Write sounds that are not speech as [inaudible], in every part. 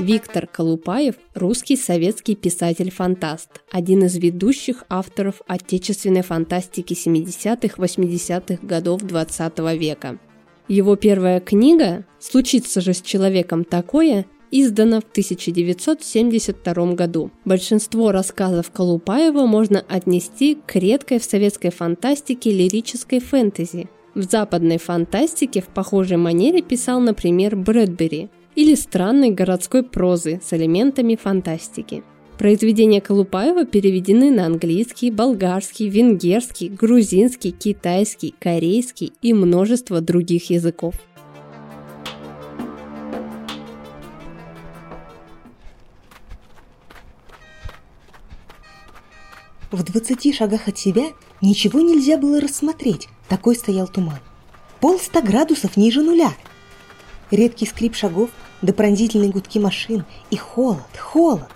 Виктор Колупаев – русский советский писатель-фантаст, один из ведущих авторов отечественной фантастики 70-80-х годов 20 века. Его первая книга «Случится же с человеком такое» издана в 1972 году. Большинство рассказов Колупаева можно отнести к редкой в советской фантастике лирической фэнтези. В западной фантастике в похожей манере писал, например, Брэдбери или странной городской прозы с элементами фантастики. Произведения Колупаева переведены на английский, болгарский, венгерский, грузинский, китайский, корейский и множество других языков. В двадцати шагах от себя ничего нельзя было рассмотреть, такой стоял туман. Пол ста градусов ниже нуля. Редкий скрип шагов, до пронзительные гудки машин и холод, холод.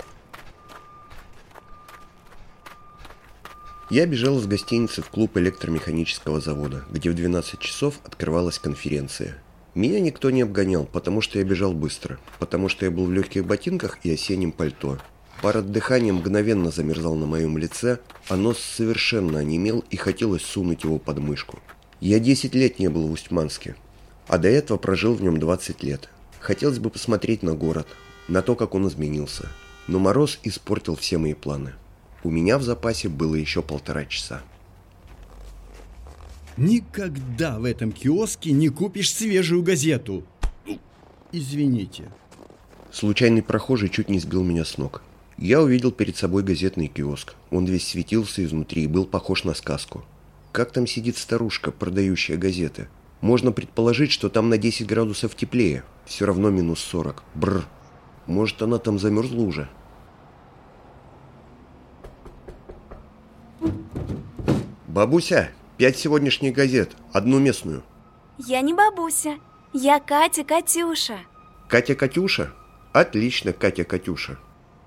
Я бежал из гостиницы в клуб электромеханического завода, где в 12 часов открывалась конференция. Меня никто не обгонял, потому что я бежал быстро, потому что я был в легких ботинках и осеннем пальто, Пар от дыхания мгновенно замерзал на моем лице, а нос совершенно онемел и хотелось сунуть его под мышку. Я 10 лет не был в Устьманске, а до этого прожил в нем 20 лет. Хотелось бы посмотреть на город, на то, как он изменился. Но мороз испортил все мои планы. У меня в запасе было еще полтора часа. Никогда в этом киоске не купишь свежую газету. Извините. Случайный прохожий чуть не сбил меня с ног. Я увидел перед собой газетный киоск. Он весь светился изнутри и был похож на сказку. Как там сидит старушка, продающая газеты? Можно предположить, что там на 10 градусов теплее. Все равно минус 40. Бррр. Может, она там замерзла уже? Бабуся, пять сегодняшних газет, одну местную. Я не бабуся, я Катя Катюша. Катя Катюша? Отлично, Катя Катюша.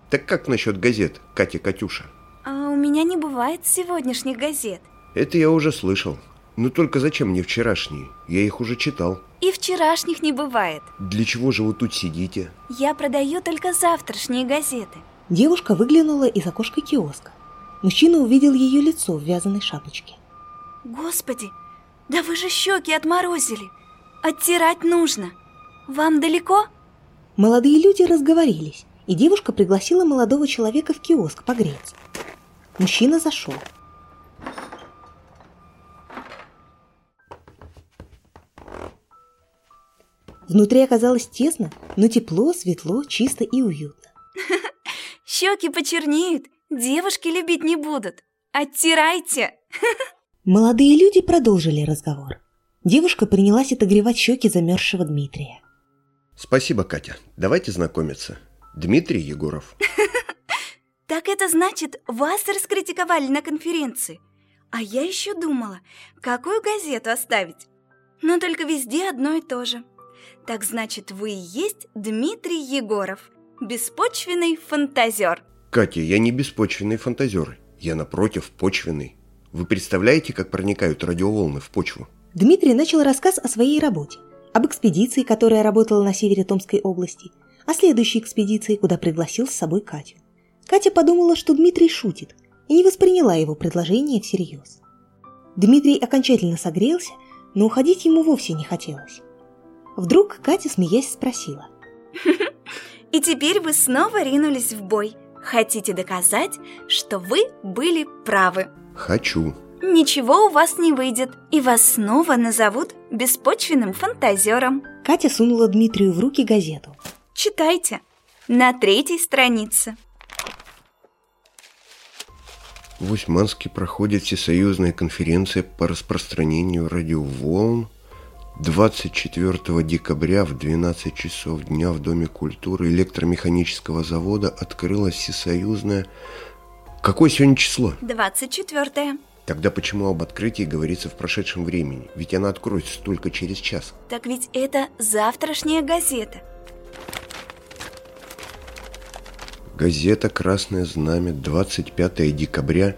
Так как насчет газет, Катя Катюша? А у меня не бывает сегодняшних газет. Это я уже слышал. Но только зачем мне вчерашние? Я их уже читал. И вчерашних не бывает. Для чего же вы тут сидите? Я продаю только завтрашние газеты. Девушка выглянула из окошка киоска. Мужчина увидел ее лицо в вязаной шапочке. Господи, да вы же щеки отморозили. Оттирать нужно. Вам далеко? Молодые люди разговорились и девушка пригласила молодого человека в киоск погреться. Мужчина зашел. Внутри оказалось тесно, но тепло, светло, чисто и уютно. [laughs] Щеки почернеют, девушки любить не будут. Оттирайте! [laughs] Молодые люди продолжили разговор. Девушка принялась отогревать щеки замерзшего Дмитрия. Спасибо, Катя. Давайте знакомиться. Дмитрий Егоров. [laughs] Так это значит, вас раскритиковали на конференции. А я еще думала, какую газету оставить. Но только везде одно и то же. Так значит, вы и есть Дмитрий Егоров, беспочвенный фантазер. Катя, я не беспочвенный фантазер. Я, напротив, почвенный. Вы представляете, как проникают радиоволны в почву? Дмитрий начал рассказ о своей работе, об экспедиции, которая работала на севере Томской области – о следующей экспедиции, куда пригласил с собой Катю. Катя подумала, что Дмитрий шутит, и не восприняла его предложение всерьез. Дмитрий окончательно согрелся, но уходить ему вовсе не хотелось. Вдруг Катя, смеясь, спросила. [laughs] «И теперь вы снова ринулись в бой. Хотите доказать, что вы были правы?» «Хочу». «Ничего у вас не выйдет, и вас снова назовут беспочвенным фантазером». Катя сунула Дмитрию в руки газету. Читайте на третьей странице. В Усьманске проходит всесоюзная конференция по распространению радиоволн 24 декабря в 12 часов дня в Доме культуры электромеханического завода открылась всесоюзная... Какое сегодня число? 24 Тогда почему об открытии говорится в прошедшем времени? Ведь она откроется только через час. Так ведь это завтрашняя газета. Газета «Красное знамя», 25 декабря.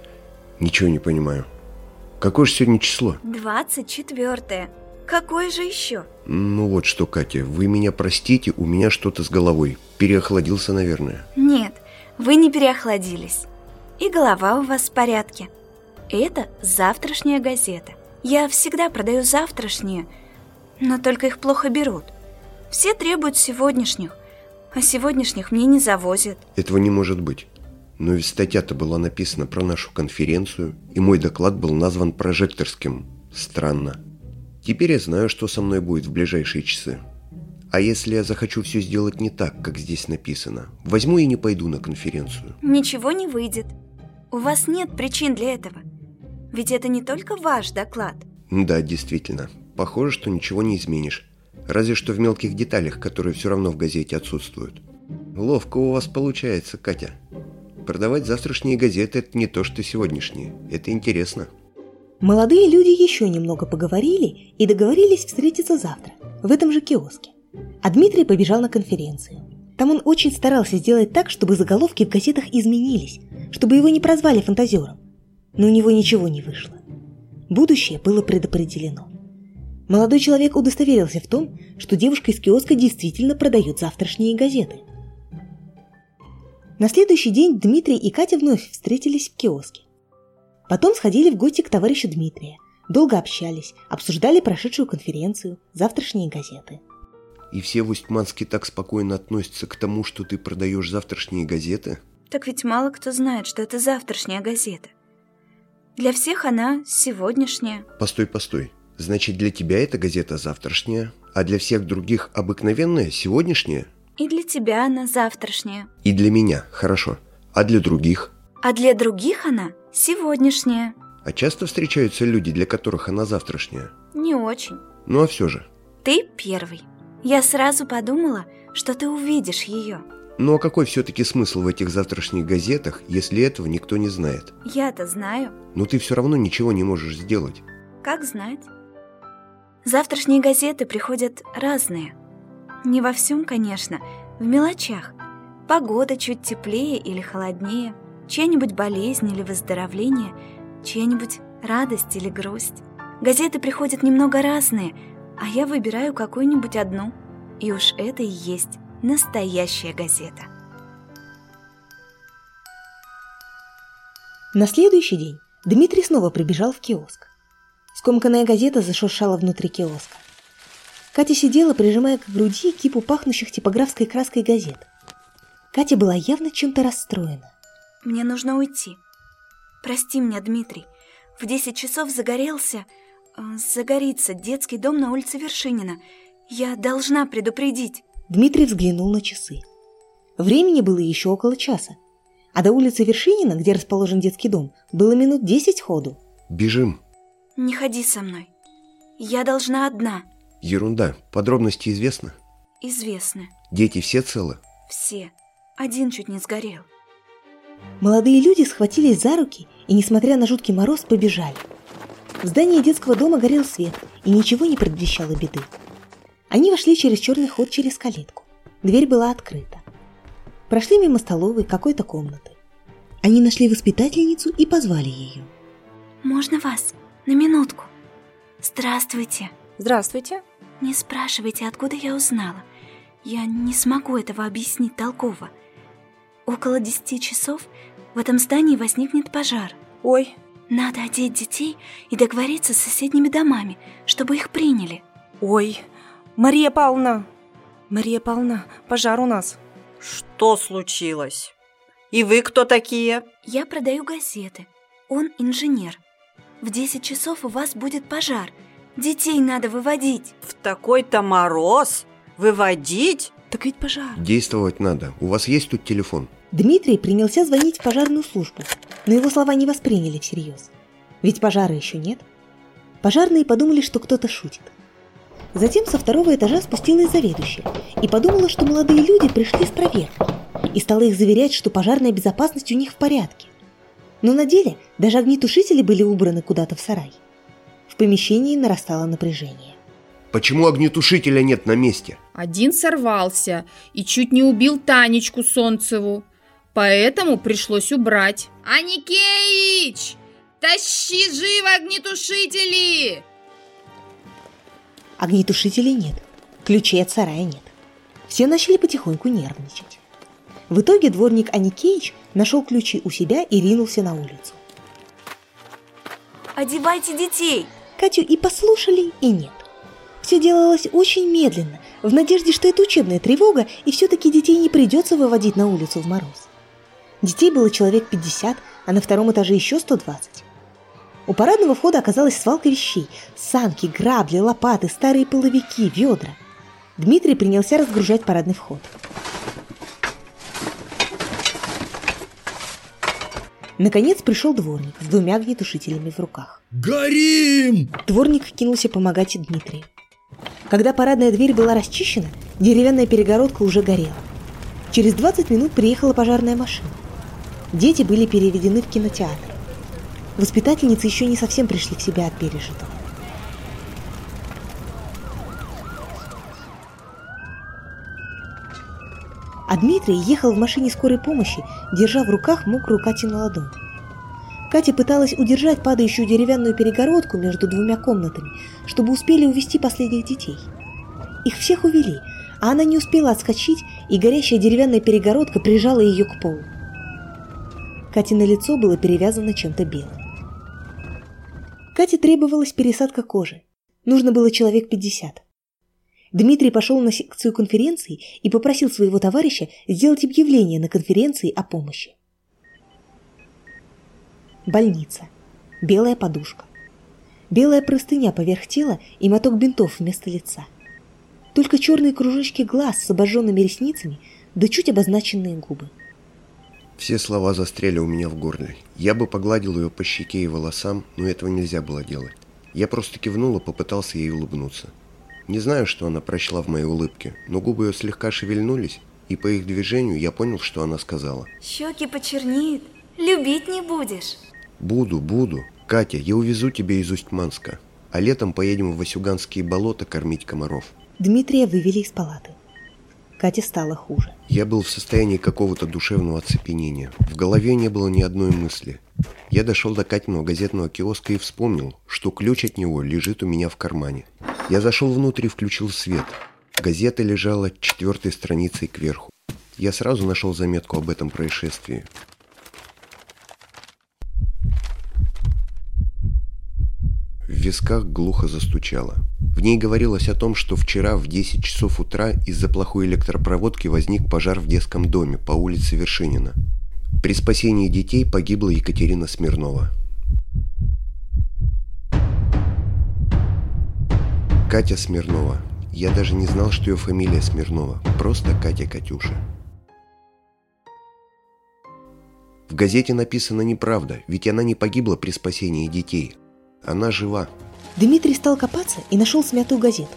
Ничего не понимаю. Какое же сегодня число? 24. Какое же еще? Ну вот что, Катя, вы меня простите, у меня что-то с головой. Переохладился, наверное. Нет, вы не переохладились. И голова у вас в порядке. Это завтрашняя газета. Я всегда продаю завтрашние, но только их плохо берут. Все требуют сегодняшних, а сегодняшних мне не завозят. Этого не может быть. Но ведь статья-то была написана про нашу конференцию, и мой доклад был назван прожекторским. Странно. Теперь я знаю, что со мной будет в ближайшие часы. А если я захочу все сделать не так, как здесь написано, возьму и не пойду на конференцию. Ничего не выйдет. У вас нет причин для этого. Ведь это не только ваш доклад. Да, действительно. Похоже, что ничего не изменишь. Разве что в мелких деталях, которые все равно в газете отсутствуют. Ловко у вас получается, Катя. Продавать завтрашние газеты – это не то, что сегодняшние. Это интересно. Молодые люди еще немного поговорили и договорились встретиться завтра, в этом же киоске. А Дмитрий побежал на конференцию. Там он очень старался сделать так, чтобы заголовки в газетах изменились, чтобы его не прозвали фантазером. Но у него ничего не вышло. Будущее было предопределено. Молодой человек удостоверился в том, что девушка из киоска действительно продает завтрашние газеты. На следующий день Дмитрий и Катя вновь встретились в киоске. Потом сходили в гости к товарищу Дмитрия, долго общались, обсуждали прошедшую конференцию, завтрашние газеты. И все в Устьманске так спокойно относятся к тому, что ты продаешь завтрашние газеты? Так ведь мало кто знает, что это завтрашняя газета. Для всех она сегодняшняя. Постой, постой. Значит, для тебя эта газета завтрашняя, а для всех других обыкновенная сегодняшняя? И для тебя она завтрашняя. И для меня, хорошо. А для других? А для других она сегодняшняя. А часто встречаются люди, для которых она завтрашняя? Не очень. Ну а все же. Ты первый. Я сразу подумала, что ты увидишь ее. Ну а какой все-таки смысл в этих завтрашних газетах, если этого никто не знает? Я-то знаю. Но ты все равно ничего не можешь сделать. Как знать? Завтрашние газеты приходят разные. Не во всем, конечно, в мелочах. Погода чуть теплее или холоднее, чья-нибудь болезнь или выздоровление, чья-нибудь радость или грусть. Газеты приходят немного разные, а я выбираю какую-нибудь одну. И уж это и есть настоящая газета. На следующий день Дмитрий снова прибежал в киоск. Скомканная газета зашуршала внутри киоска. Катя сидела, прижимая к груди кипу пахнущих типографской краской газет. Катя была явно чем-то расстроена. Мне нужно уйти. Прости меня, Дмитрий. В 10 часов загорелся... Э, загорится детский дом на улице Вершинина. Я должна предупредить. Дмитрий взглянул на часы. Времени было еще около часа. А до улицы Вершинина, где расположен детский дом, было минут 10 ходу. Бежим. Не ходи со мной. Я должна одна. Ерунда. Подробности известны? Известны. Дети все целы? Все. Один чуть не сгорел. Молодые люди схватились за руки и, несмотря на жуткий мороз, побежали. В здании детского дома горел свет, и ничего не предвещало беды. Они вошли через черный ход через калитку. Дверь была открыта. Прошли мимо столовой какой-то комнаты. Они нашли воспитательницу и позвали ее. «Можно вас?» На минутку. Здравствуйте. Здравствуйте. Не спрашивайте, откуда я узнала. Я не смогу этого объяснить толково. Около десяти часов в этом здании возникнет пожар. Ой. Надо одеть детей и договориться с соседними домами, чтобы их приняли. Ой, Мария Павловна, Мария Павловна, пожар у нас. Что случилось? И вы кто такие? Я продаю газеты. Он инженер. В 10 часов у вас будет пожар. Детей надо выводить. В такой-то мороз? Выводить? Так ведь пожар. Действовать надо. У вас есть тут телефон? Дмитрий принялся звонить в пожарную службу, но его слова не восприняли всерьез. Ведь пожара еще нет. Пожарные подумали, что кто-то шутит. Затем со второго этажа спустилась заведующая и подумала, что молодые люди пришли с проверкой и стала их заверять, что пожарная безопасность у них в порядке. Но на деле даже огнетушители были убраны куда-то в сарай. В помещении нарастало напряжение. Почему огнетушителя нет на месте? Один сорвался и чуть не убил Танечку Солнцеву. Поэтому пришлось убрать. Аникеич! Тащи живо огнетушители! Огнетушителей нет. Ключей от сарая нет. Все начали потихоньку нервничать. В итоге дворник Аникеич нашел ключи у себя и ринулся на улицу. Одевайте детей! Катю и послушали, и нет. Все делалось очень медленно, в надежде, что это учебная тревога, и все-таки детей не придется выводить на улицу в мороз. Детей было человек 50, а на втором этаже еще 120. У парадного входа оказалась свалка вещей. Санки, грабли, лопаты, старые половики, ведра. Дмитрий принялся разгружать парадный вход. Наконец пришел дворник с двумя огнетушителями в руках. Горим! Дворник кинулся помогать Дмитрию. Когда парадная дверь была расчищена, деревянная перегородка уже горела. Через 20 минут приехала пожарная машина. Дети были переведены в кинотеатр. Воспитательницы еще не совсем пришли в себя от пережитого. А Дмитрий ехал в машине скорой помощи, держа в руках мокрую Катину ладонь. Катя пыталась удержать падающую деревянную перегородку между двумя комнатами, чтобы успели увести последних детей. Их всех увели, а она не успела отскочить, и горящая деревянная перегородка прижала ее к полу. Катино лицо было перевязано чем-то белым. Кате требовалась пересадка кожи. Нужно было человек 50. Дмитрий пошел на секцию конференции и попросил своего товарища сделать объявление на конференции о помощи. Больница. Белая подушка. Белая простыня поверх тела и моток бинтов вместо лица. Только черные кружочки глаз с обожженными ресницами да чуть обозначенные губы. Все слова застряли у меня в горле. Я бы погладил ее по щеке и волосам, но этого нельзя было делать. Я просто кивнул и попытался ей улыбнуться. Не знаю, что она прочла в моей улыбке, но губы ее слегка шевельнулись, и по их движению я понял, что она сказала. Щеки почернеют, любить не будешь. Буду, буду. Катя, я увезу тебя из Усть-Манска, а летом поедем в Васюганские болота кормить комаров. Дмитрия вывели из палаты. Кате стало хуже. Я был в состоянии какого-то душевного оцепенения. В голове не было ни одной мысли. Я дошел до Катиного газетного киоска и вспомнил, что ключ от него лежит у меня в кармане. Я зашел внутрь и включил свет. Газета лежала четвертой страницей кверху. Я сразу нашел заметку об этом происшествии. В висках глухо застучало. В ней говорилось о том, что вчера в 10 часов утра из-за плохой электропроводки возник пожар в детском доме по улице Вершинина. При спасении детей погибла Екатерина Смирнова. Катя Смирнова. Я даже не знал, что ее фамилия Смирнова. Просто Катя Катюша. В газете написано неправда, ведь она не погибла при спасении детей. Она жива. Дмитрий стал копаться и нашел смятую газету.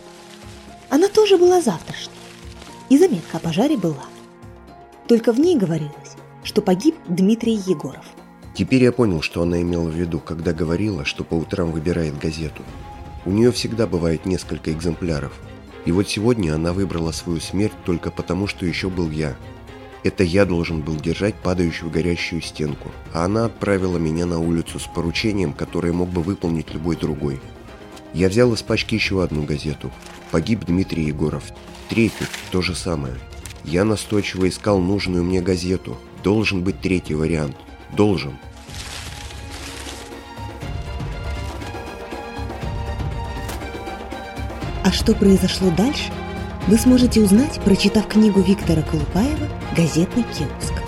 Она тоже была завтрашней. И заметка о пожаре была. Только в ней говорилось, что погиб Дмитрий Егоров. Теперь я понял, что она имела в виду, когда говорила, что по утрам выбирает газету. У нее всегда бывает несколько экземпляров. И вот сегодня она выбрала свою смерть только потому, что еще был я. Это я должен был держать падающую горящую стенку, а она отправила меня на улицу с поручением, которое мог бы выполнить любой другой. Я взял из пачки еще одну газету. Погиб Дмитрий Егоров. Третью, то же самое. Я настойчиво искал нужную мне газету. Должен быть третий вариант. Должен. А что произошло дальше, вы сможете узнать, прочитав книгу Виктора Колупаева «Газетный киоск».